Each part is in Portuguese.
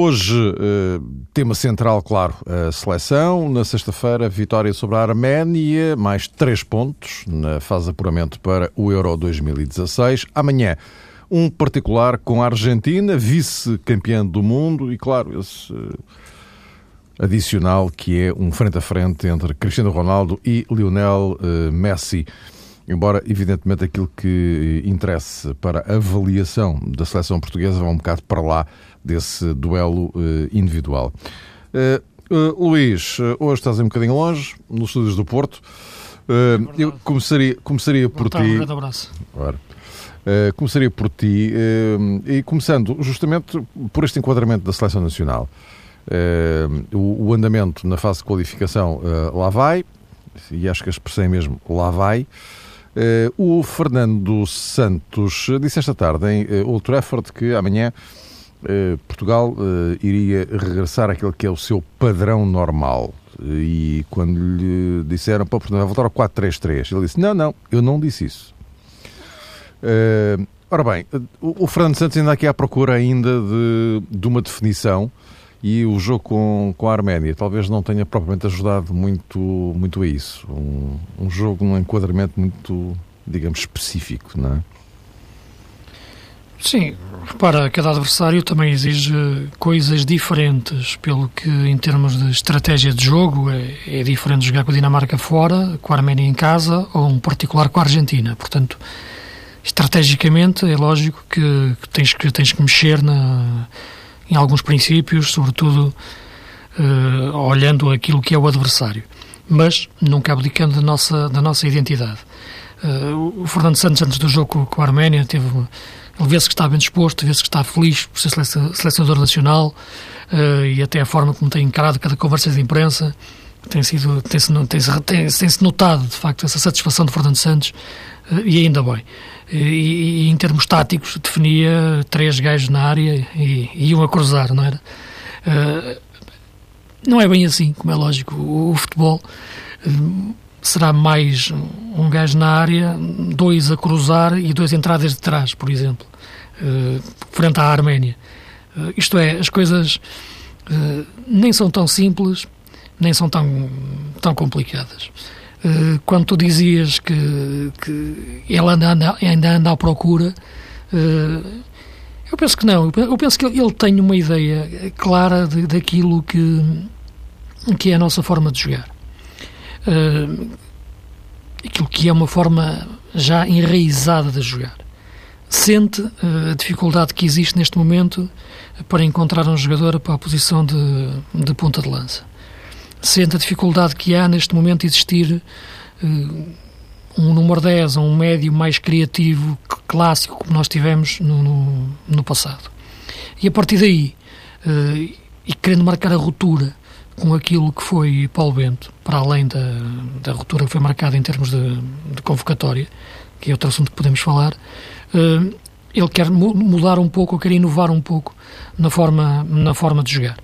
Hoje, eh, tema central, claro, a seleção. Na sexta-feira, vitória sobre a Arménia, mais três pontos na fase de apuramento para o Euro 2016. Amanhã, um particular com a Argentina, vice-campeã do mundo, e claro, esse eh, adicional que é um frente a frente entre Cristiano Ronaldo e Lionel eh, Messi. Embora, evidentemente, aquilo que interessa para a avaliação da seleção portuguesa vá um bocado para lá desse duelo uh, individual. Uh, uh, Luís, hoje estás um bocadinho longe, nos estúdios do Porto. É eu começaria, começaria por ti. Um grande abraço. Ora, começaria por ti e começando justamente por este enquadramento da seleção nacional. O, o, andamento na fase de qualificação lá vai, e acho que a expressão é mesmo lá vai. Uh, o Fernando Santos disse esta tarde em uh, Old Trafford que amanhã uh, Portugal iria regressar àquele que é o seu padrão normal. E quando lhe disseram para Portugal voltar ao 4-3-3, ele disse: Não, não, eu não disse isso. ora bem, o, o Fernando Santos ainda aqui à procura ainda de, de uma definição e o jogo com, com a Arménia talvez não tenha propriamente ajudado muito, muito a isso. Um, um jogo num enquadramento muito, digamos, específico, não é? Sim, repara, cada adversário também exige coisas diferentes, pelo que em termos de estratégia de jogo é, é diferente jogar com a Dinamarca fora, com a Arménia em casa ou um particular com a Argentina. Portanto, estrategicamente é lógico que, que tens que tens que mexer na em alguns princípios, sobretudo uh, olhando aquilo que é o adversário, mas nunca abdicando da nossa, da nossa identidade. Uh, o Fernando Santos, antes do jogo com, a Arménia, teve ele vê-se que está bem disposto, vê-se que está feliz por ser selecionador nacional uh, e até a forma como tem encarado cada conversa de imprensa tem sido tem-se tem tem, tem notado de facto essa satisfação de Fernando Santos uh, e ainda bem e, e, em termos táticos definia três gajos na área e, e iam a cruzar, não era? Uh, não é bem assim, como é lógico. O, o futebol será mais um gajo na área, dois a cruzar e dois entradas de trás, por exemplo, uh, frente à Arménia. isto é, as coisas nem são tão simples, nem são tão, tão complicadas. Quando tu dizias que, que ele anda, ainda anda à procura, eu penso que não. Eu penso que ele tem uma ideia clara de, daquilo que, que é a nossa forma de jogar. Uh, aquilo que é uma forma já enraizada de jogar. Sente uh, a dificuldade que existe neste momento para encontrar um jogador para a posição de, de ponta de lança sente a dificuldade que há neste momento existir uh, um número 10 ou um médio mais criativo, clássico, como nós tivemos no, no, no passado. E a partir daí, uh, e querendo marcar a ruptura com aquilo que foi Paulo Bento, para além da, da ruptura que foi marcada em termos de, de convocatória, que é outro assunto que podemos falar, uh, ele quer mudar um pouco, quer inovar um pouco na forma, na forma de jogar.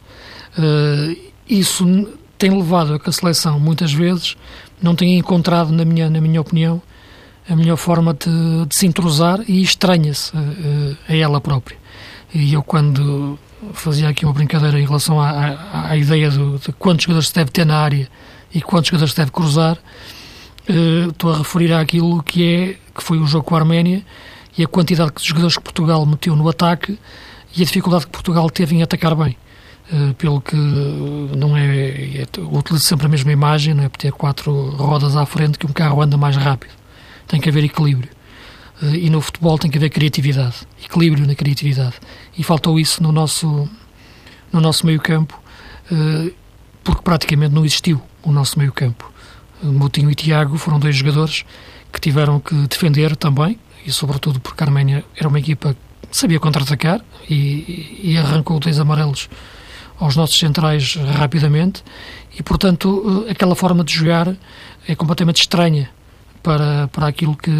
Uh, isso tem levado a que a seleção, muitas vezes, não tenha encontrado, na minha, na minha opinião, a melhor forma de, de se entrosar e estranha-se eh, a, ela própria. E eu, quando fazia aqui uma brincadeira em relação à, à, à ideia do, de quantos jogadores se deve ter na área e quantos jogadores se deve cruzar, uh, estou a referir àquilo que, é, que foi o jogo com a Arménia e a quantidade de jogadores que Portugal meteu no ataque e a dificuldade que Portugal teve em atacar bem. Eh, pelo que não é, é utilizo sempre a mesma imagem, não é por ter quatro rodas à frente que um carro anda mais rápido. Tem que haver equilíbrio. Eh, e no futebol tem que haver criatividade, equilíbrio na criatividade. E faltou isso no nosso no nosso meio-campo, eh, porque praticamente não existiu o nosso meio-campo. Moutinho e Tiago foram dois jogadores que tiveram que defender também, e sobretudo porque a Arménia era uma equipa que sabia contra-atacar e, e arrancou dois amarelos aos nossos centrais rapidamente e, portanto, eh, aquela forma de jogar é completamente estranha para, para aquilo que,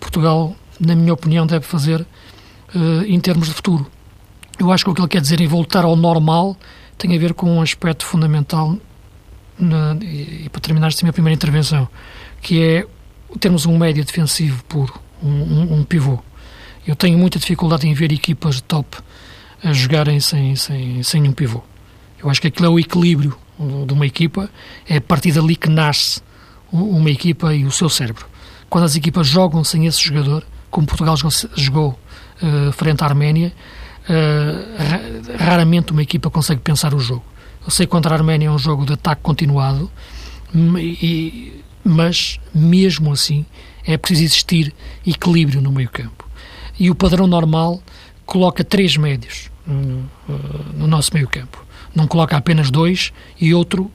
Portugal, na minha opinião, deve fazer uh, em termos de futuro. Eu acho que o que ele quer dizer em voltar ao normal tem a ver com um aspecto fundamental, na, e, e, para terminar esta minha primeira intervenção, que é termos um médio defensivo puro, um, um, um pivô. Eu tenho muita dificuldade em ver equipas de top a jogarem sem, sem, sem um pivô. Eu acho que aquilo é o equilíbrio de uma equipa, é a partir dali que nasce uma equipa e o seu cérebro. Quando as equipas jogam sem esse jogador, como Portugal jogou, uh, frente à Arménia, uh, raramente uma equipa consegue pensar o jogo. Eu sei que contra a Arménia é um jogo de ataque continuado, e, mas mesmo assim é preciso existir equilíbrio no meio campo. E o padrão normal coloca três médios no, eh, no nosso meio campo. Não coloca apenas dois e outro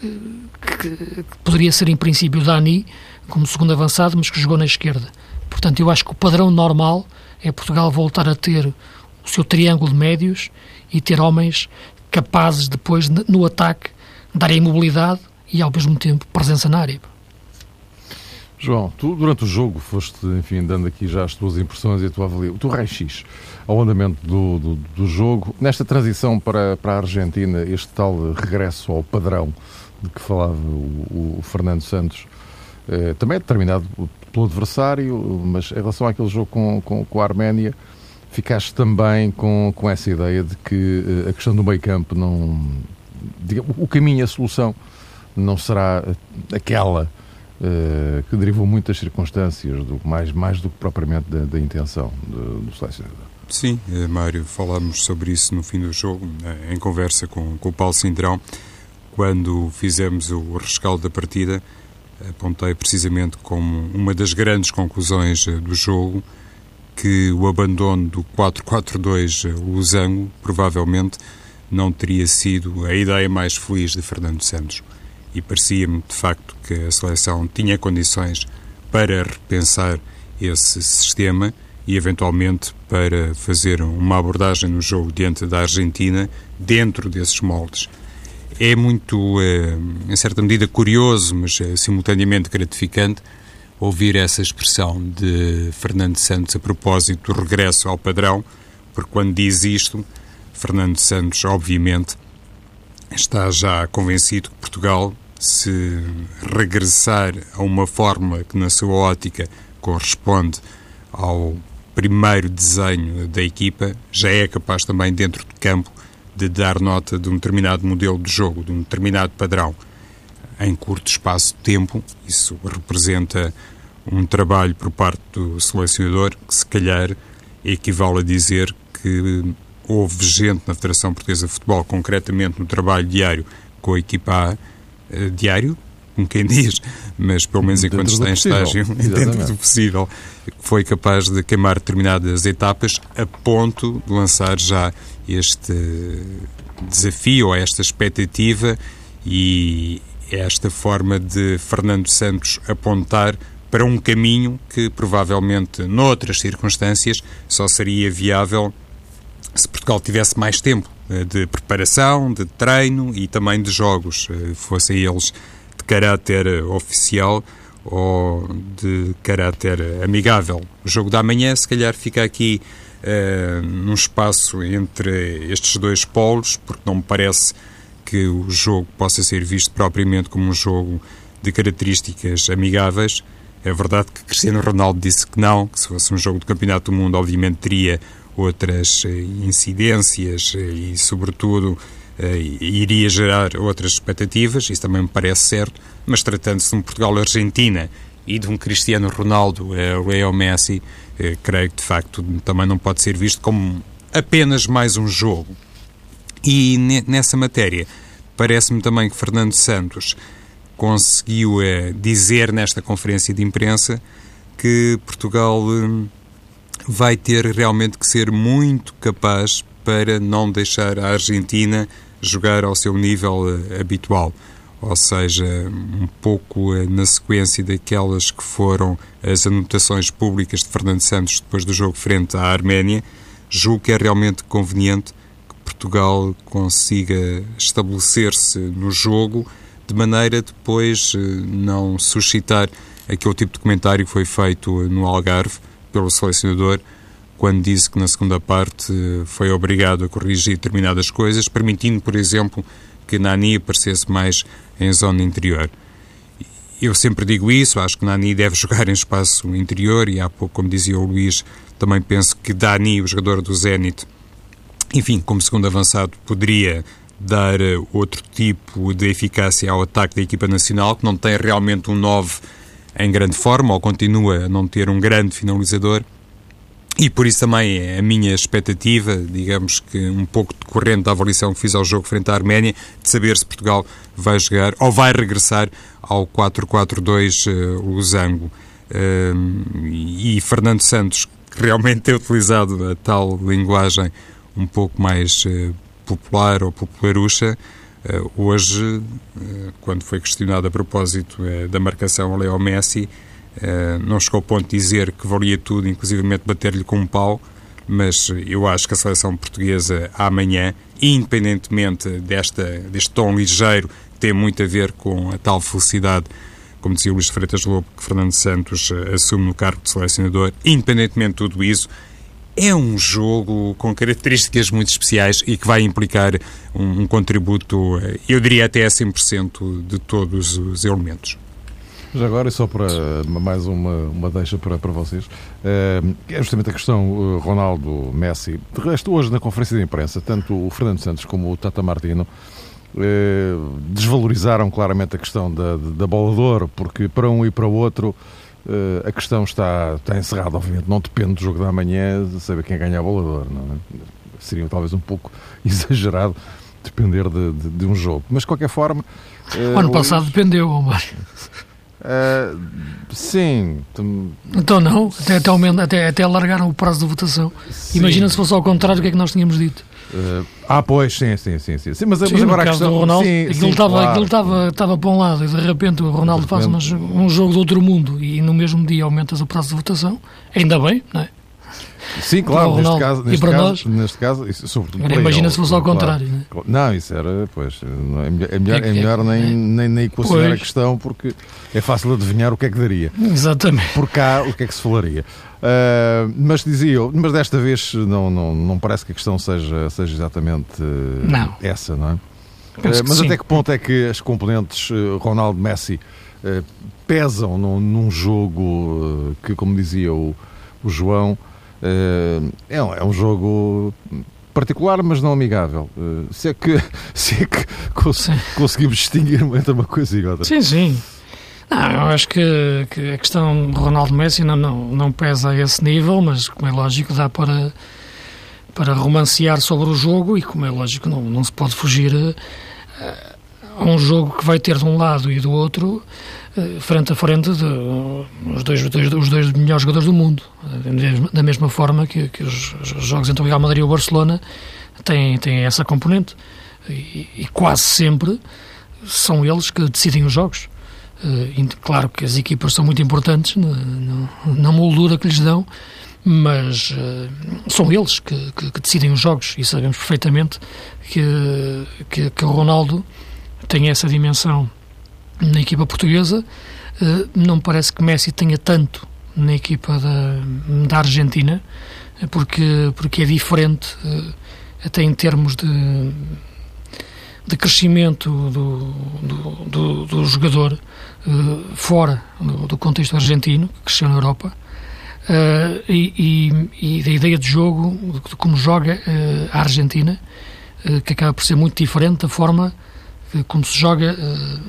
que poderia ser em princípio Dani como segundo avançado, mas que jogou na esquerda. Portanto, eu acho que o padrão normal é Portugal voltar a ter o seu triângulo de médios e ter homens capazes depois no ataque darem mobilidade e ao mesmo tempo presença na área. João, tu durante o jogo foste, enfim, dando aqui já as tuas impressões e a tua avalia, o teu raio-x ao andamento do, do, do, jogo, nesta transição para, para a Argentina, este tal regresso ao padrão que falava o, o Fernando Santos, eh, também é determinado pelo adversário, mas em relação àquele jogo com, com, com a Arménia, ficaste também com, com essa ideia de que eh, a questão do meio campo não. Digamos, o caminho, a solução, não será aquela uh, que derivou muitas circunstâncias, do, mais, mais do que propriamente da, da intenção do, do selecionador. Sim, Mário, falámos sobre isso no fim do jogo, em conversa com, com o Paulo Cintrão quando fizemos o rescaldo da partida, apontei precisamente como uma das grandes conclusões eh, do jogo que o abandono do 4-4-2 eh, Losango provavelmente não teria sido a ideia mais feliz de Fernando Santos. E parecia-me, de facto, que a seleção tinha condições para repensar esse sistema e, eventualmente, para fazer uma abordagem no jogo diante da Argentina dentro desses moldes é muito, eh, em certa medida, curioso, mas é simultaneamente gratificante ouvir essa expressão de Fernando Santos a propósito do regresso ao padrão, porque quando diz isto, Fernando Santos, obviamente, está já convencido que Portugal, se regressar a uma fórmula que, na sua ótica, corresponde ao primeiro desenho da equipa, já é capaz também, dentro de campo, de dar nota de um determinado modelo de jogo, de um determinado padrão, em curto espaço de tempo. Isso representa um trabalho por parte do selecionador que, se calhar, equivale a dizer que houve gente na Federação Portuguesa de Futebol, concretamente no trabalho diário com a equipa A, eh, diário, como quem diz, mas pelo menos enquanto está em estágio, dentro do possível, foi capaz de queimar determinadas etapas a ponto de lançar já este desafio esta expectativa e esta forma de Fernando Santos apontar para um caminho que provavelmente noutras circunstâncias só seria viável se Portugal tivesse mais tempo eh, de preparação, de treino e também de jogos, eh, fossem eles caráter oficial ou de caráter amigável. O jogo da manhã, se calhar, fica aqui uh, num espaço entre estes dois polos, porque não me parece que o jogo possa ser visto propriamente como um jogo de características amigáveis. É verdade que Cristiano Ronaldo disse que não, que se fosse um jogo de Campeonato do Mundo, obviamente teria outras eh, incidências eh, e, sobretudo, iria gerar outras expectativas, isso também me parece certo, mas tratando-se de um Portugal-Argentina e de um Cristiano Ronaldo, Leo Messi, uh, creio que de facto também não pode ser visto como apenas mais um jogo. E nessa matéria, parece-me também que Fernando Santos conseguiu dizer nesta conferência de imprensa que Portugal vai ter realmente que ser muito capaz para não deixar a Argentina jogar ao seu nível uh, habitual, ou seja, um pouco uh, na sequência daquelas que foram as anotações públicas de Fernando Santos depois do jogo frente à Arménia, julgo que é realmente conveniente que Portugal consiga estabelecer-se no jogo de maneira depois uh, não suscitar aquele tipo de comentário que foi feito no Algarve pelo selecionador quando disse que na segunda parte foi obrigado a corrigir determinadas coisas, permitindo, por exemplo, que Nani aparecesse mais em zona interior. Eu sempre digo isso, acho que Nani deve jogar em espaço interior e há pouco, como dizia o Luís, também penso que Dani, o jogador do Zenit, enfim, como segundo avançado, poderia dar outro tipo de eficácia ao ataque da equipa nacional, que não tem realmente um 9 em grande forma, ou continua a não ter um grande finalizador. E por isso também é a minha expectativa, digamos que um pouco decorrente da avaliação que fiz ao jogo frente à Arménia, de saber se Portugal vai jogar ou vai regressar ao 4-4-2 uh, losango. E Fernando Santos, que realmente tem utilizado a tal linguagem um pouco mais uh, popular ou popularucha, uh, hoje, uh, quando foi questionado a propósito da marcação a Leo Messi, não chegou ao ponto de dizer que valia tudo, inclusivamente bater-lhe com um pau, mas eu acho que a seleção portuguesa amanhã, independentemente desta, deste tom ligeiro, tem muito a ver com a tal felicidade como dizia Luís Freitas Lobo, que Fernando Santos assume no cargo de selecionador, independentemente de tudo isso, é um jogo com características muito especiais e que vai implicar um, um contributo, eh, eu diria até a 100% de todos os elementos. Mas agora, e só para mais uma, uma deixa para, para vocês, eh, é justamente a questão eh, Ronaldo Messi. De resto, hoje na conferência de imprensa, tanto o Fernando Santos como o Tata Martino desvalorizaram claramente a questão da, da bola de ouro, porque para um e para o outro a questão está, está encerrada, obviamente, não depende do jogo da manhã de saber quem ganha a bola não é? Seria talvez um pouco exagerado depender de, de, de um jogo. Mas, de qualquer forma... O ano passado dependeu, Omar. Uh, sim. Então não, até, até, até, até alargaram o prazo de votação. Sim. Imagina se fosse ao contrário o que é que nós tínhamos dito. Uh, ah, pois, sim, sim, sim. sim. sim mas, sim, mas agora a questão... do Ronaldo, sim, aquilo estava claro. estava, estava para um lado e de repente o Ronaldo faz um jogo de outro mundo e no mesmo dia aumentas o prazo de votação, ainda bem, não é? Sim, claro, neste caso, neste, caso, nós, neste caso, isso, sobretudo Agora, imagina ele, se fosse ao claro. contrário. Né? Não, isso era, pois, é melhor, é melhor, é melhor nem, nem, nem equacionar pois. a questão porque é fácil adivinhar o que é que daria. Exatamente. Por cá, o que é que se falaria. Uh, mas dizia eu, mas desta vez não, não, não parece que a questão seja, seja exatamente uh, essa, não é? Uh, mas até que ponto é que as componentes Ronaldo Messi pesam num, num jogo que, como dizia o, o João, é um, é um jogo particular, mas não amigável. se é que, se é que cons conseguimos distinguir entre uma coisa e outra. Sim, sim. Não, eu acho que, que a questão Ronaldo Messi não, não, não pesa a esse nível, mas como é lógico dá para, para romancear sobre o jogo e como é lógico não, não se pode fugir a, a um jogo que vai ter de um lado e do outro eh, frente a frente de, os, dois, dois, os dois melhores jogadores do mundo. Da mesma forma que, que os, os, jogos entre o Real Madrid e o Barcelona têm, têm essa componente. E, e quase sempre são eles que decidem os jogos. Uh, claro que as equipas são muito importantes na moldura que lhes dão, mas uh, são eles que, que, que, decidem os jogos e sabemos perfeitamente que, que, que o Ronaldo tem essa dimensão na equipa portuguesa. Uh, não me parece que Messi tenha tanto na equipa da, da Argentina, porque, porque é diferente, até em termos de de crescimento do, do, do, do jogador fora do, contexto argentino, que cresceu na Europa, e, e, e, da ideia de jogo, de como joga a Argentina, que acaba por ser muito diferente da forma como se joga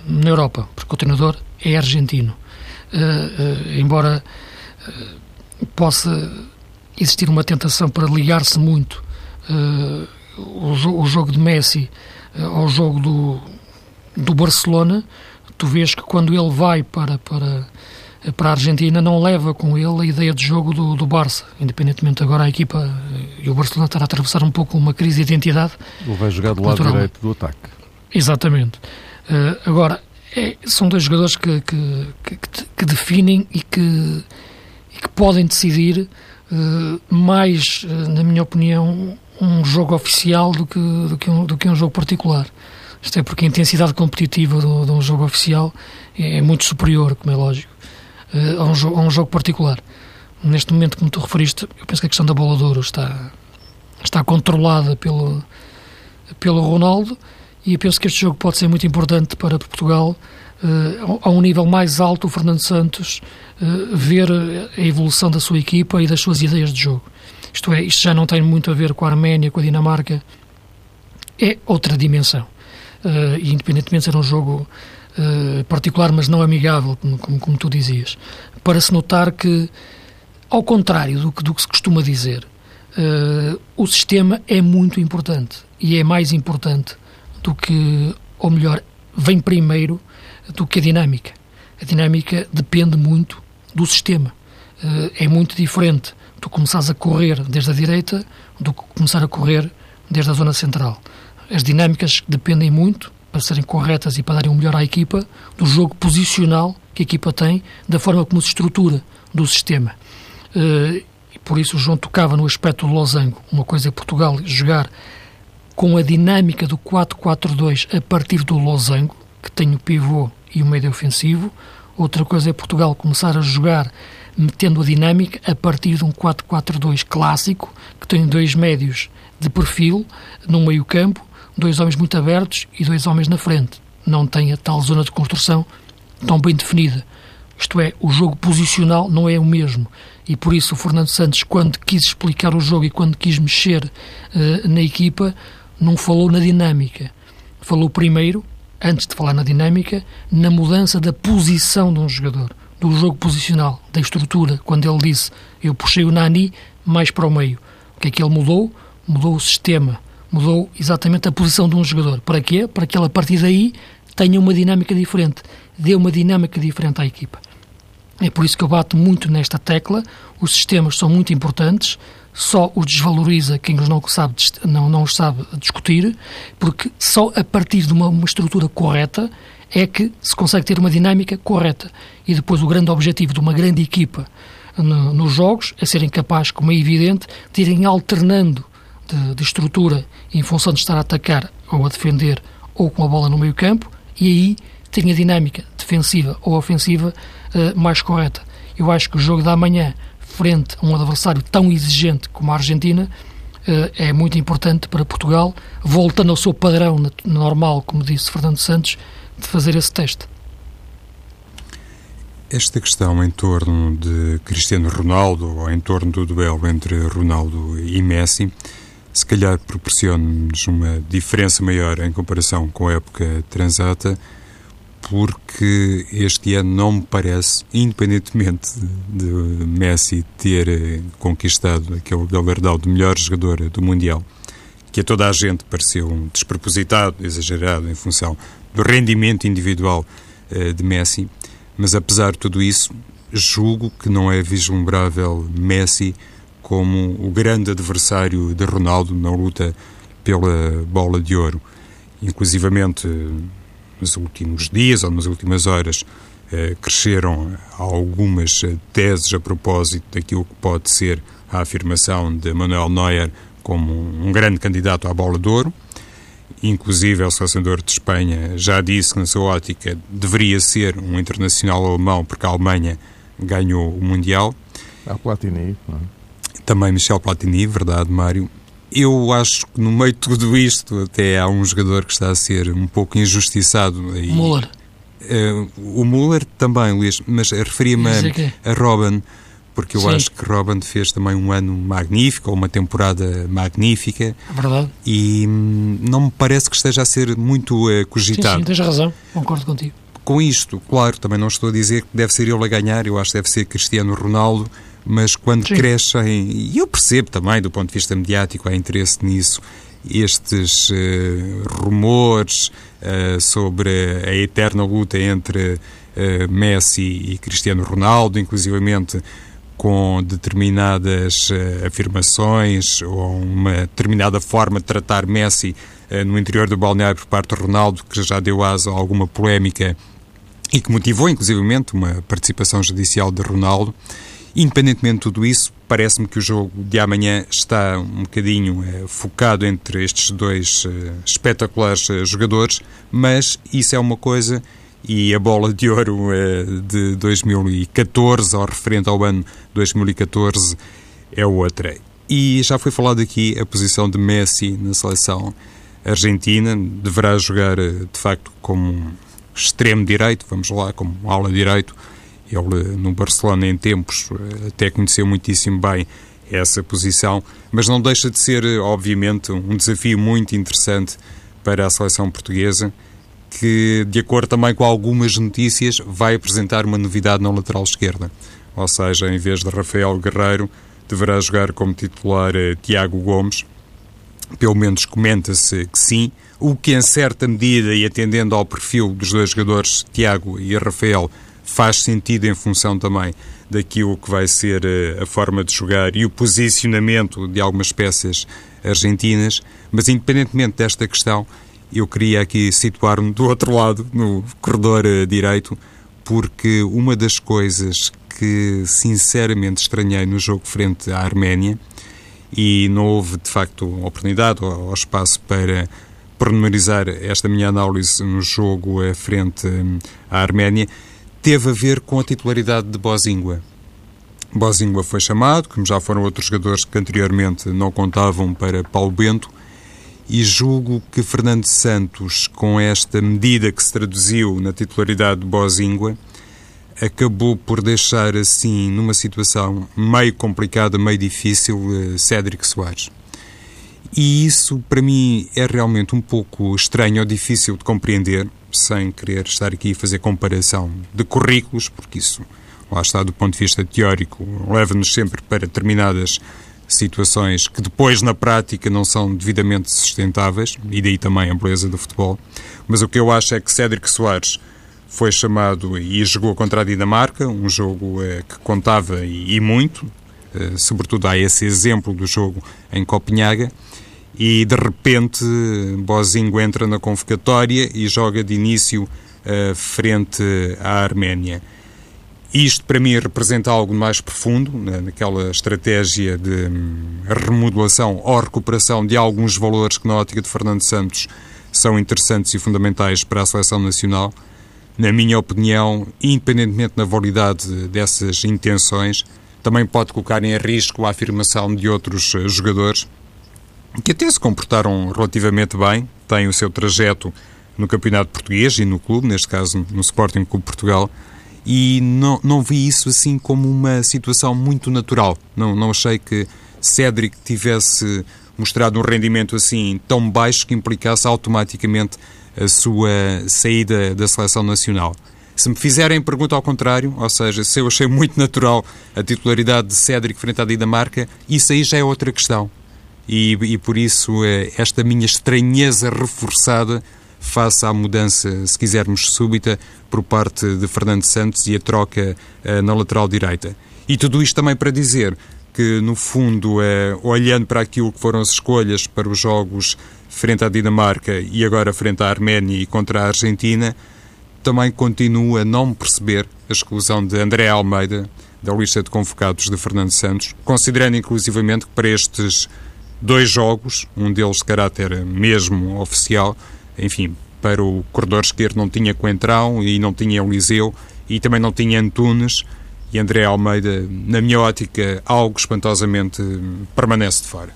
na Europa, porque o treinador é argentino. embora possa existir uma tentação para ligar-se muito o, jogo de Messi eh, ao jogo do, do Barcelona, tu vês que quando ele vai para, para, para a Argentina não leva com ele a ideia de jogo do, do Barça, independentemente agora a equipa eh, e o Barcelona estar a atravessar um pouco uma crise de identidade. Ele vai jogar do lado direito do ataque. Exatamente. Uh, agora, é, são dois jogadores que, que, que, que definem e que, e que podem decidir uh, mais, uh, na minha opinião, um jogo oficial do que, do que, um, do que um jogo particular. Isto é porque a intensidade competitiva do, de um jogo oficial é, é muito superior, como é lógico. uh, a, um jogo, a um jogo particular. Neste momento, como tu referiste, eu penso que a questão da bola de ouro está, está controlada pelo, pelo Ronaldo e penso que este jogo pode ser muito importante para Portugal. Uh, a um nível mais alto, o Fernando Santos uh, ver a evolução da sua equipa e das suas ideias de jogo. Isto é, isto já não tem muito a ver com a Arménia, com a Dinamarca, é outra dimensão. Uh, independentemente de ser um jogo uh, particular, mas não amigável, como, como, tu dizias, para se notar que, ao contrário do que, do que se costuma dizer, o sistema é muito importante e é mais importante do que, ou melhor, vem primeiro do que a dinâmica. A dinâmica depende muito do sistema. é muito diferente tu começares a correr desde a direita do que começar a correr desde a zona central. As dinâmicas dependem muito, para serem corretas e para darem o um melhor à equipa, do jogo posicional que a equipa tem, da forma como se estrutura do sistema. Uh, e por isso o João tocava no aspecto do losango. Uma coisa é Portugal jogar com a dinâmica do 4-4-2 a partir do losango, que tem o pivô e o meio ofensivo. Outra coisa é Portugal começar a jogar metendo a dinâmica a partir de um 4-4-2 clássico, que tem dois médios de perfil no meio campo, dois homens muito abertos e dois homens na frente. Não tem a tal zona de construção tão bem definida. Isto é, o jogo posicional não é o mesmo. E por isso o Fernando Santos, quando quis explicar o jogo e quando quis mexer uh, na equipa, não falou na dinâmica. Falou primeiro, antes de falar na dinâmica, na mudança da posição de um jogador do jogo posicional, da estrutura, quando ele disse eu puxei o Nani mais para o meio. O que é que ele mudou? Mudou o sistema, mudou exatamente a posição de um jogador. Para quê? Para que ele a partir daí tenha uma dinâmica diferente, dê uma dinâmica diferente à equipa. É por isso que eu bato muito nesta tecla. Os sistemas são muito importantes, só os desvaloriza quem os não sabe, não, não os sabe discutir, porque só a partir de uma, uma estrutura correta é que se consegue ter uma dinâmica correta. E depois o grande objetivo de uma grande equipa no, nos jogos é serem capazes, como é evidente, de irem alternando de, de, estrutura em função de estar a atacar ou a defender ou com a bola no meio campo e aí terem a dinâmica defensiva ou ofensiva uh, mais correta. Eu acho que o jogo da manhã, frente a um adversário tão exigente como a Argentina, uh, é muito importante para Portugal, voltando ao seu padrão normal, como disse Fernando Santos, de fazer esse teste. Esta questão em torno de Cristiano Ronaldo, ou em torno do duelo entre Ronaldo e Messi, se calhar proporciona-nos uma diferença maior em comparação com a época transata, porque este ano não me parece, independentemente de Messi ter conquistado aquele galardão de melhor jogador do Mundial, que a toda a gente pareceu despropositado, exagerado em função do rendimento individual uh, de Messi, mas apesar de tudo isso, julgo que não é vislumbrável Messi como o grande adversário de Ronaldo na luta pela bola de ouro. Inclusivamente, nos últimos dias ou nas últimas horas, uh, cresceram algumas teses a propósito daquilo que pode ser a afirmação de Manuel Neuer como um grande candidato à bola de ouro. Inclusive, o selecionador de Espanha já disse que, na sua ótica, deveria ser um internacional alemão, porque a Alemanha ganhou o Mundial. A Platini, não é? Também Michel Platini, verdade, Mário. Eu acho que no meio de tudo isto até há um jogador que está a ser um pouco injustiçado. E, Müller. Uh, o Müller também, Luís, mas referia-me a, a Robin porque eu Sim. acho que Robin fez também um ano magnífico, ou uma temporada magnífica. É verdade. E hum, não me parece que esteja a ser muito uh, cogitado. Sim, sim, tens razão, concordo contigo. Com isto, claro, também não estou a dizer que deve ser ele a ganhar, eu acho que deve ser Cristiano Ronaldo, mas quando sim. crescem, e eu percebo também do ponto de vista mediático, há interesse nisso, estes uh, rumores uh, sobre a eterna luta entre uh, Messi e Cristiano Ronaldo, inclusivamente com determinadas afirmações ou uma determinada forma de tratar Messi no interior do balneário por parte de Ronaldo, que já deu aso a alguma polémica e que motivou, inclusivamente, uma participação judicial de Ronaldo. Independentemente de tudo isso, parece-me que o jogo de amanhã está um bocadinho uh, focado entre estes dois espetaculares jogadores, mas isso é uma coisa e a bola de ouro eh, de 2014, ou referente ao ano 2014, é outra. E já foi falado aqui a posição de Messi na seleção argentina, deverá jogar eh, de facto como extremo direito, vamos lá, como ala direito. Ele no Barcelona em tempos até conheceu muitíssimo bem essa posição, mas não deixa de ser, obviamente, um desafio muito interessante para a seleção portuguesa que, de acordo também com algumas notícias, vai apresentar uma novidade na lateral esquerda. Ou seja, em vez de Rafael Guerreiro, deverá jogar como titular eh, Tiago Gomes. Pelo menos comenta-se que sim, o que em certa medida e atendendo ao perfil dos dois jogadores, Tiago e Rafael, faz sentido em função também daquilo que vai ser eh, a forma de jogar e o posicionamento de algumas peças argentinas, mas independentemente desta questão, eu queria aqui situar-me do outro lado, no corredor uh, direito, porque uma das coisas que sinceramente estranhei no jogo frente à Arménia, e não houve de facto oportunidade ou, espaço para pormenorizar esta minha análise no jogo uh, frente um, à Arménia, teve a ver com a titularidade de Bozingua. Bozingua foi chamado, como já foram outros jogadores que anteriormente não contavam para Paulo Bento, e julgo que Fernando Santos, com esta medida que se traduziu na titularidade de Bozingua, acabou por deixar assim, numa situação meio complicada, meio difícil, eh, Cédric Soares. E isso, para mim, é realmente um pouco estranho ou difícil de compreender, sem querer estar aqui a fazer comparação de currículos, porque isso, lá está, do ponto de vista teórico, leva-nos sempre para determinadas situações que depois na prática não são devidamente sustentáveis, e daí também a beleza do futebol. Mas o que eu acho é que Cédric Soares foi chamado e jogou contra a Dinamarca, um jogo eh, que contava e, e muito, eh, sobretudo há esse exemplo do jogo em Copenhaga, e de repente Bozinho entra na convocatória e joga de início eh, frente à Arménia. Isto, para mim, representa algo mais profundo, né, naquela estratégia de hum, remodelação ou recuperação de alguns valores que, na ótica de Fernando Santos, são interessantes e fundamentais para a seleção nacional. Na minha opinião, independentemente da validade dessas intenções, também pode colocar em risco a afirmação de outros eh, jogadores que até se comportaram relativamente bem, têm o seu trajeto no Campeonato Português e no clube, neste caso no Sporting Clube Portugal, e não, não vi isso assim como uma situação muito natural. Não, não achei que Cédric tivesse mostrado um rendimento assim tão baixo que implicasse automaticamente a sua saída da seleção nacional. Se me fizerem pergunta ao contrário, ou seja, se eu achei muito natural a titularidade de Cédric frente à Dinamarca, isso aí já é outra questão. E, e por isso eh, esta minha estranheza reforçada face à mudança, se quisermos, súbita por parte de Fernando Santos e a troca uh, na lateral direita. E tudo isto também para dizer que, no fundo, uh, olhando para aquilo que foram as escolhas para os jogos frente à Dinamarca e agora frente à Arménia e contra a Argentina, também continuo a não perceber a exclusão de André Almeida da lista de convocados de Fernando Santos, considerando inclusivamente que para estes dois jogos, um deles de caráter mesmo oficial, enfim, para o corredor esquerdo não tinha Coentrão e não tinha Eliseu e também não tinha Antunes e André Almeida, na minha ótica, algo espantosamente permanece de fora.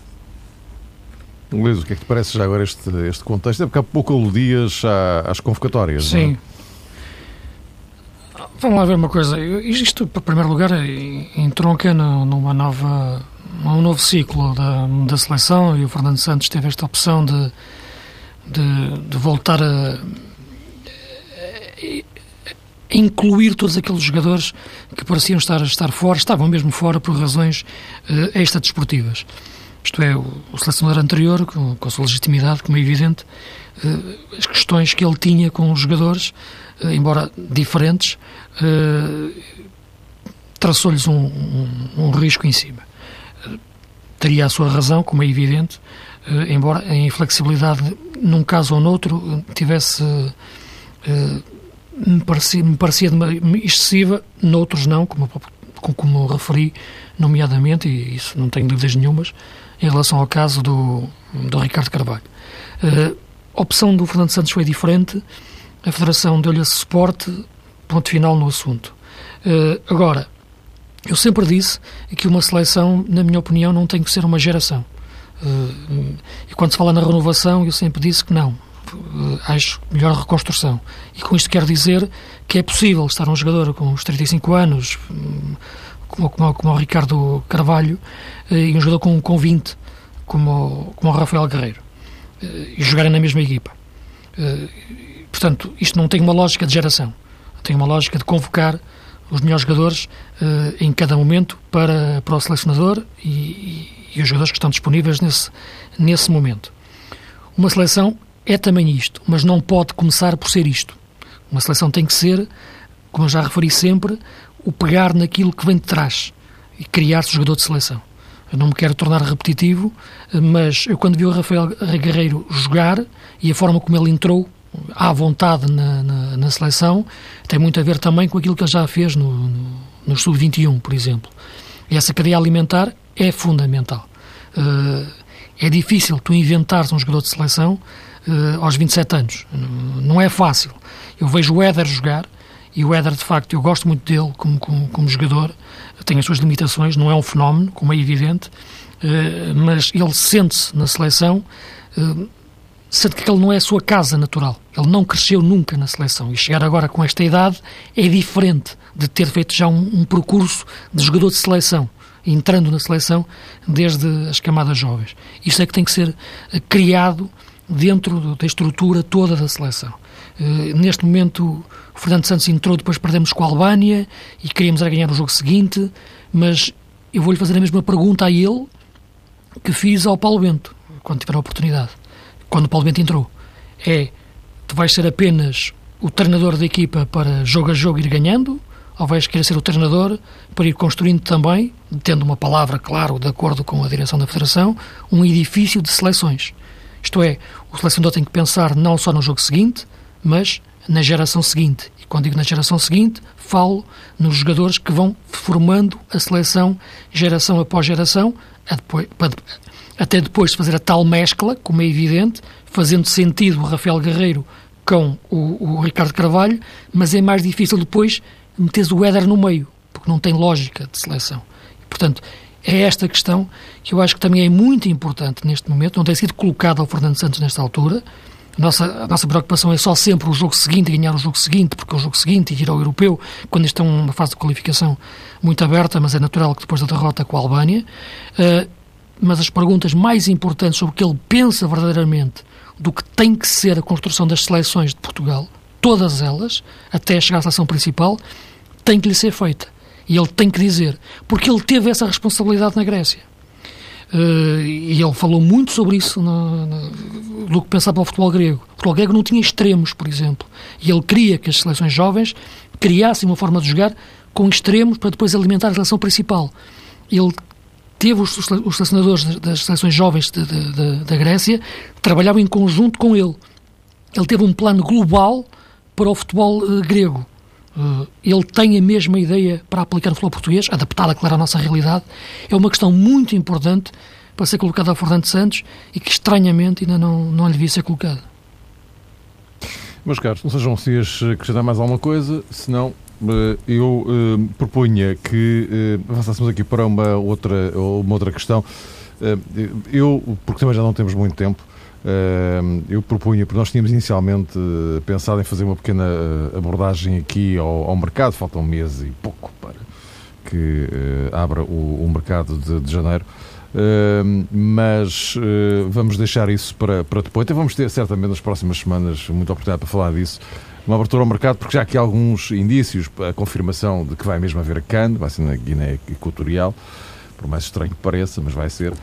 Luís, o que é que te parece já agora este, este contexto? É porque há pouco aludias às convocatórias. Sim. É? Vamos lá ver uma coisa. Isto, em primeiro lugar, entronca numa nova, num novo ciclo da, da seleção e o Fernando Santos teve esta opção de de, de voltar a, a, incluir todos aqueles jogadores que pareciam estar, estar fora, estavam mesmo fora por razões uh, extra-desportivas. Isto é, o, o selecionador anterior, com, com, a sua legitimidade, como é evidente, uh, as questões que ele tinha com os jogadores, uh, embora diferentes, traçou-lhes um, um, um risco em cima. Teria a sua razão, como é evidente, eh, embora a inflexibilidade num caso ou noutro tivesse eh, me parecia, me parecia excessiva, noutros não, como, como referi, nomeadamente, e isso não tenho dúvidas nenhumas, em relação ao caso do, do Ricardo Carvalho. Eh, a opção do Fernando Santos foi diferente, a Federação deu-lhe esse suporte, ponto final no assunto. Agora, eu sempre disse que uma seleção, na minha opinião, não tem que ser uma geração. Uh, e quando se fala na renovação, eu sempre disse que não. Uh, acho melhor reconstrução. E com isto quero dizer que é possível estar um jogador com os 35 anos, um, como, como, como o Ricardo Carvalho, e um jogador com, com 20, como, como o Rafael Guerreiro, e jogarem na mesma equipa. Portanto, isto não tem uma lógica de geração, tem uma lógica de convocar os melhores jogadores uh, em cada momento para, para o selecionador e, e, e, os jogadores que estão disponíveis nesse, nesse momento. Uma seleção é também isto, mas não pode começar por ser isto. Uma seleção tem que ser, como já referi sempre, o pegar naquilo que vem de trás e criar-se jogador de seleção. Eu não me quero tornar repetitivo, mas eu quando vi o Rafael Guerreiro jogar e a forma como ele entrou à vontade na, na, na, seleção tem muito a ver também com aquilo que ele já fez no, no, no Sub-21, por exemplo. E essa cadeia alimentar é fundamental. Uh, é difícil tu inventares um jogador de seleção uh, aos 27 anos. Não é fácil. Eu vejo o Éder jogar e o Éder, de facto, eu gosto muito dele como, como, como jogador. Tem as suas limitações, não é um fenómeno, como é evidente, uh, mas ele sente-se na seleção sendo que ele não é a sua casa natural. Ele não cresceu nunca na seleção. E chegar agora com esta idade é diferente de ter feito já um, um percurso de jogador de seleção, entrando na seleção desde as camadas jovens. Isto é que tem que ser eh, criado dentro da estrutura toda da seleção. Uh, neste momento, o Fernando Santos entrou, depois perdemos com a Albânia e queríamos ganhar o jogo seguinte, mas eu vou-lhe fazer a mesma pergunta a ele que fiz ao Paulo Bento, quando tiver a oportunidade quando o Paulo Bento entrou, é tu vais ser apenas o treinador da equipa para jogo a jogo ir ganhando, ou vais querer ser o treinador para ir construindo também, tendo uma palavra, claro, de acordo com a direção da Federação, um edifício de seleções. Isto é, o selecionador tem que pensar não só no jogo seguinte, mas na geração seguinte. E quando digo na geração seguinte, falo nos jogadores que vão formando a seleção geração após geração, até depois de fazer a tal mescla, como é evidente, fazendo sentido o Rafael Guerreiro com o, o Ricardo Carvalho, mas é mais difícil depois meteres o Éder no meio, porque não tem lógica de seleção. Portanto, é esta questão que eu acho que também é muito importante neste momento, não tem sido colocada ao Fernando Santos nesta altura. A nossa, a nossa preocupação é só sempre o jogo seguinte, ganhar o jogo seguinte, porque é o jogo seguinte e ir ao europeu, quando estão numa fase de qualificação muito aberta, mas é natural que depois da derrota com a Albânia. Uh, mas as perguntas mais importantes sobre o que ele pensa verdadeiramente do que tem que ser a construção das seleções de Portugal, todas elas, até chegar à seleção principal, tem que lhe ser feita. E ele tem que dizer, porque ele teve essa responsabilidade na Grécia. Uh, e ele falou muito sobre isso no, no, do que pensava o futebol grego. O futebol grego não tinha extremos, por exemplo. E ele queria que as seleções jovens criassem uma forma de jogar com extremos para depois alimentar a seleção principal. Ele teve os, os selecionadores das seleções jovens de, de, de, da Grécia, trabalhavam em conjunto com ele. Ele teve um plano global para o futebol uh, grego. Uh, ele tem a mesma ideia para aplicar no futebol português, adaptada, claro, à nossa realidade. É uma questão muito importante para ser colocada ao Fernando Santos e que, estranhamente, ainda não, não lhe devia ser colocada. Meus caros, não sejam vocês acrescentar mais alguma coisa, senão eu uh, propunha que uh, avançássemos aqui para uma outra, uma outra questão. Eu, porque também já não temos muito tempo, eu propunha, porque nós tínhamos inicialmente pensado em fazer uma pequena abordagem aqui ao, ao mercado, falta um mês e pouco para que abra o, o mercado de, de janeiro. Uh, mas uh, vamos deixar isso para, para depois. Então vamos ter certamente nas próximas semanas muita oportunidade para falar disso uma abertura ao mercado, porque já há aqui alguns indícios, a confirmação de que vai mesmo haver a CAN, vai ser na Guiné Equatorial, por mais estranho que pareça, mas vai ser.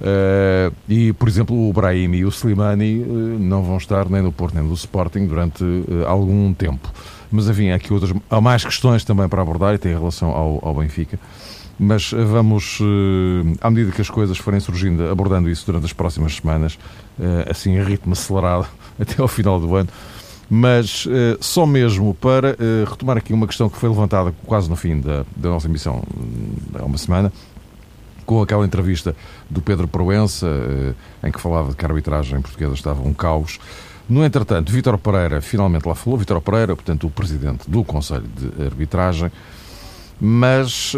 Uh, e, por exemplo, o Brahim e o Slimani uh, não vão estar nem no Porto nem no Sporting durante uh, algum tempo. Mas, enfim, há aqui outras, há mais questões também para abordar e tem relação ao, ao Benfica. Mas vamos, à medida que as coisas forem surgindo, abordando isso durante as próximas semanas, assim, a ritmo acelerado, até ao final do ano mas uh, só mesmo para uh, retomar aqui uma questão que foi levantada quase no fim da, da nossa emissão hum, há uma semana, com aquela entrevista do Pedro Proença, uh, em que falava que a arbitragem portuguesa estava um caos. No entretanto, Vítor Pereira finalmente lá falou, Vítor Pereira, portanto, o presidente do Conselho de Arbitragem, mas,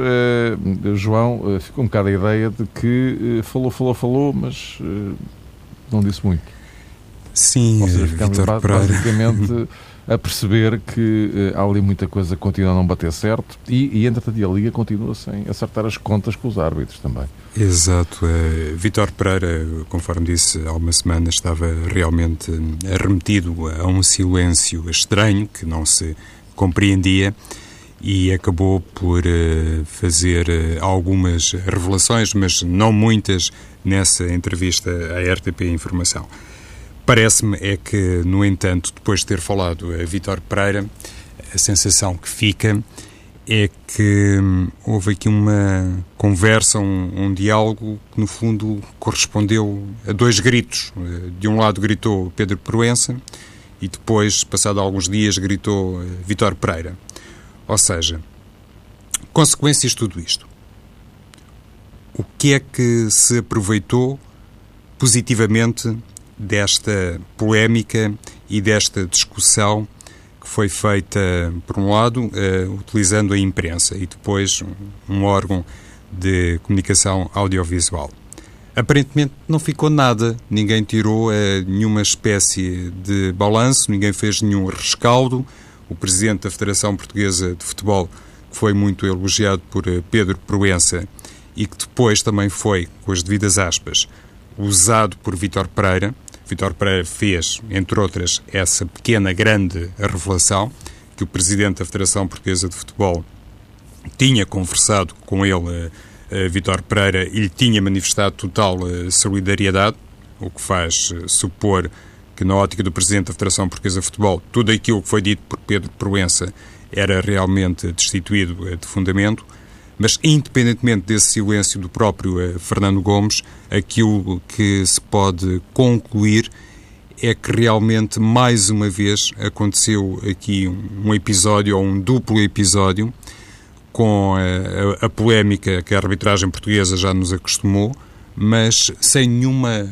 João, ficou um bocado a ideia de que falou, falou, falou, mas não disse muito. Sim, ficamos Vítor Pereira. a perceber que há ali muita coisa que continua a não bater certo e, e entretanto, a Liga continua sem acertar as contas com os árbitros também. Exato. Uh, Vítor Pereira, conforme disse há uma semana, estava realmente arremetido a um silêncio estranho que não se compreendia e acabou por uh, fazer uh, algumas revelações, mas não muitas, nessa entrevista à RTP Informação. Parece-me é que, no entanto, depois de ter falado a Vítor Pereira, a sensação que fica é que hum, houve aqui uma conversa, um, um, diálogo que, no fundo, correspondeu a dois gritos. De um lado gritou Pedro Proença e depois, passado alguns dias, gritou Vítor Pereira. Ou seja, consequências de tudo isto. O que é que se aproveitou positivamente desta polémica e desta discussão que foi feita, por um lado, uh, utilizando a imprensa e depois um, órgão de comunicação audiovisual. Aparentemente não ficou nada, ninguém tirou uh, nenhuma espécie de balanço, ninguém fez nenhum rescaldo. O presidente da Federação Portuguesa de Futebol, que foi muito elogiado por uh, Pedro Proença e que depois também foi, com as devidas aspas, usado por Vítor Pereira, Vitor Pereira fez, entre outras, essa pequena, grande revelação que o presidente da Federação Portuguesa de Futebol tinha conversado com ele, uh, Vitor Pereira, e lhe tinha manifestado total uh, solidariedade, o que faz supor que, na ótica do presidente da Federação Portuguesa de Futebol, tudo aquilo que foi dito por Pedro Proença era realmente destituído de fundamento. Mas, independentemente desse silêncio do próprio uh, Fernando Gomes, aquilo que se pode concluir é que realmente, mais uma vez, aconteceu aqui um episódio, ou um duplo episódio, com a, a, a polémica que a arbitragem portuguesa já nos acostumou, mas sem nenhuma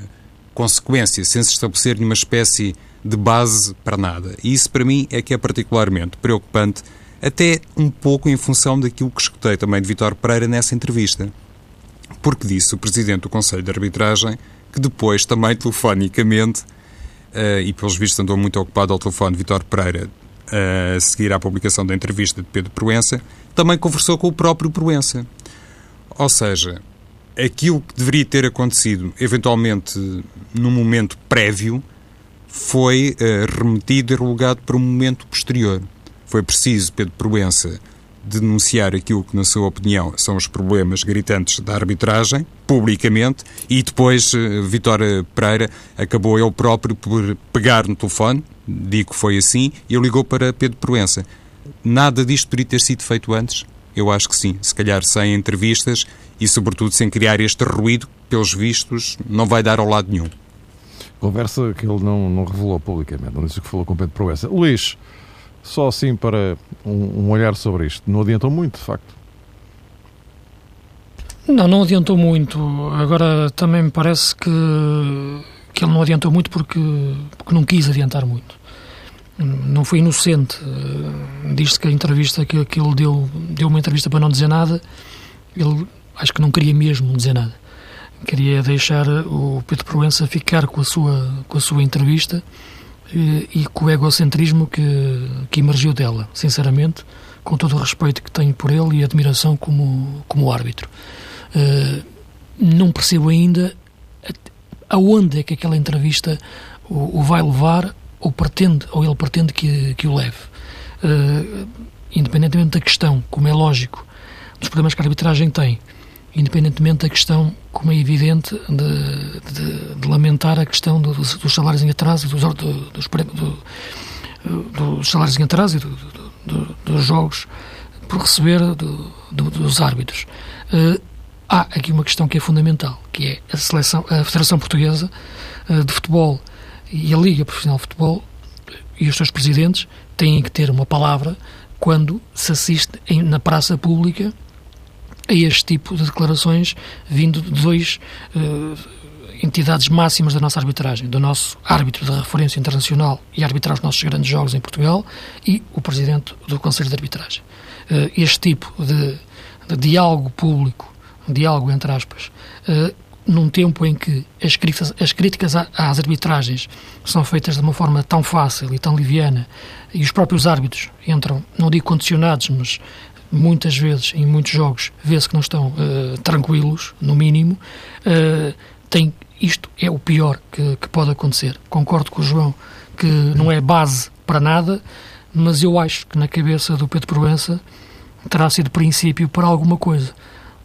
consequência, sem se estabelecer nenhuma espécie de base para nada. E isso, para mim, é que é particularmente preocupante até um pouco em função daquilo que escutei também de Vitor Pereira nessa entrevista. Porque disse o Presidente do Conselho de Arbitragem que depois, também telefonicamente, uh, e pelos vistos andou muito ocupado ao telefone Vitor Pereira, uh, a seguir à publicação da entrevista de Pedro Proença, também conversou com o próprio Proença. Ou seja, aquilo que deveria ter acontecido, eventualmente, num momento prévio, foi uh, remetido e relegado para um momento posterior foi preciso Pedro Proença denunciar aquilo que, na sua opinião, são os problemas gritantes da arbitragem, publicamente, e depois uh, Vitória Pereira acabou ele próprio por pegar no telefone, digo que foi assim, e ligou para Pedro Proença. Nada disto poderia ter sido feito antes? Eu acho que sim. Se calhar sem entrevistas e, sobretudo, sem criar este ruído, pelos vistos, não vai dar ao lado nenhum. Conversa que ele não, não revelou publicamente, não disse que falou com Pedro Proença. Luís, só assim para um, olhar sobre isto. Não adiantou muito, de facto. Não, não adiantou muito. Agora também me parece que, que ele não adiantou muito porque, porque não quis adiantar muito. Não foi inocente. Diz-se que a entrevista que, que ele deu, deu uma entrevista para não dizer nada, ele acho que não queria mesmo dizer nada. Queria deixar o Pedro Proença ficar com a sua, com a sua entrevista e com o egocentrismo que, que emergiu dela, sinceramente, com todo o respeito que tenho por ele e admiração como, como árbitro. Uh, não percebo ainda aonde é que aquela entrevista o, o, vai levar ou pretende, ou ele pretende que, que o leve. Uh, independentemente da questão, como é lógico, dos problemas que a arbitragem tem, independentemente da questão, como é evidente, de, de, de lamentar a questão do, dos, dos salários em atraso, dos, dos, dos salários em atraso e do, dos jogos por receber dos árbitros. Uh, há aqui uma questão que é fundamental, que é a seleção, a Federação Portuguesa uh, de Futebol e a Liga Profissional de Futebol e os seus presidentes têm que ter uma palavra quando se assiste em, na praça pública a este tipo de declarações vindo de dois uh, entidades máximas da nossa arbitragem, do nosso árbitro de referência internacional e arbitrar os nossos grandes jogos em Portugal e o presidente do Conselho de Arbitragem. Uh, este tipo de, de, diálogo público, diálogo entre aspas, uh, num tempo em que as críticas, as críticas às arbitragens são feitas de uma forma tão fácil e tão liviana e os próprios árbitros entram, não digo condicionados, mas muitas vezes, em muitos jogos, vê-se que não estão uh, tranquilos, no mínimo, uh, tem, isto é o pior que, que, pode acontecer. Concordo com o João que não é base para nada, mas eu acho que na cabeça do Pedro Proença terá sido princípio para alguma coisa.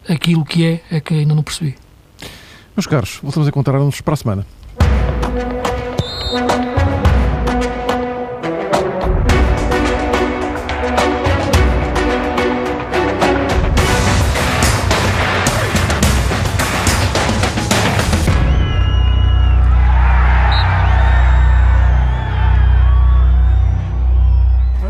Aquilo que é, é que ainda não percebi. Meus caros, voltamos a encontrar-nos para a semana.